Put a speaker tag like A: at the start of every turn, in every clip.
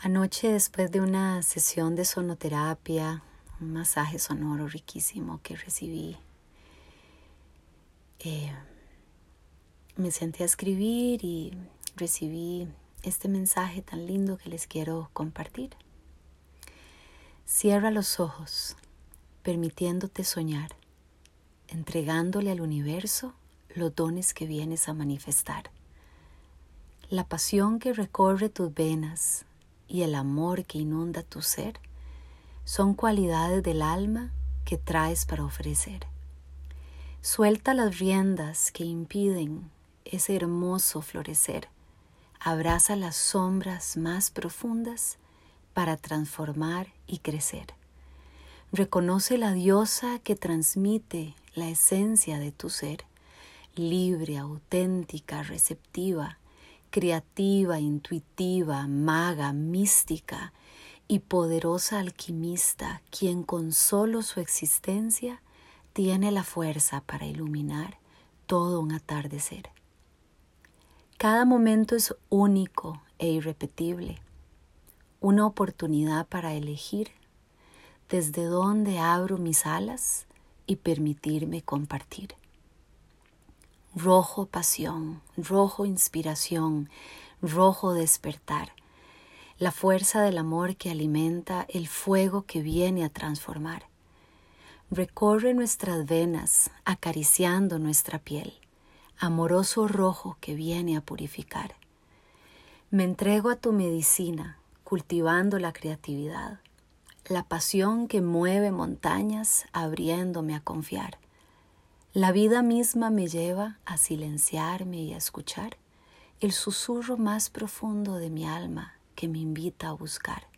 A: Anoche después de una sesión de sonoterapia, un masaje sonoro riquísimo que recibí, eh, me senté a escribir y recibí este mensaje tan lindo que les quiero compartir. Cierra los ojos, permitiéndote soñar, entregándole al universo los dones que vienes a manifestar. La pasión que recorre tus venas y el amor que inunda tu ser son cualidades del alma que traes para ofrecer. Suelta las riendas que impiden ese hermoso florecer. Abraza las sombras más profundas para transformar y crecer. Reconoce la diosa que transmite la esencia de tu ser, libre, auténtica, receptiva, creativa, intuitiva, maga, mística y poderosa alquimista, quien con solo su existencia tiene la fuerza para iluminar todo un atardecer. Cada momento es único e irrepetible, una oportunidad para elegir desde dónde abro mis alas y permitirme compartir rojo pasión, rojo inspiración, rojo despertar, la fuerza del amor que alimenta el fuego que viene a transformar. Recorre nuestras venas acariciando nuestra piel, amoroso rojo que viene a purificar. Me entrego a tu medicina, cultivando la creatividad, la pasión que mueve montañas, abriéndome a confiar la vida misma me lleva a silenciarme y a escuchar el susurro más profundo de mi alma que me invita a buscar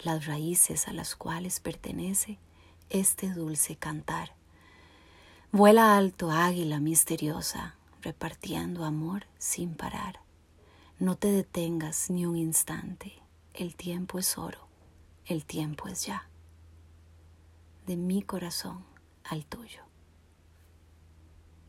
A: las raíces a las cuales pertenece este dulce cantar. Vuela alto, águila misteriosa, repartiendo amor sin parar. No te detengas ni un instante, el tiempo es oro, el tiempo es ya. De mi corazón al tuyo.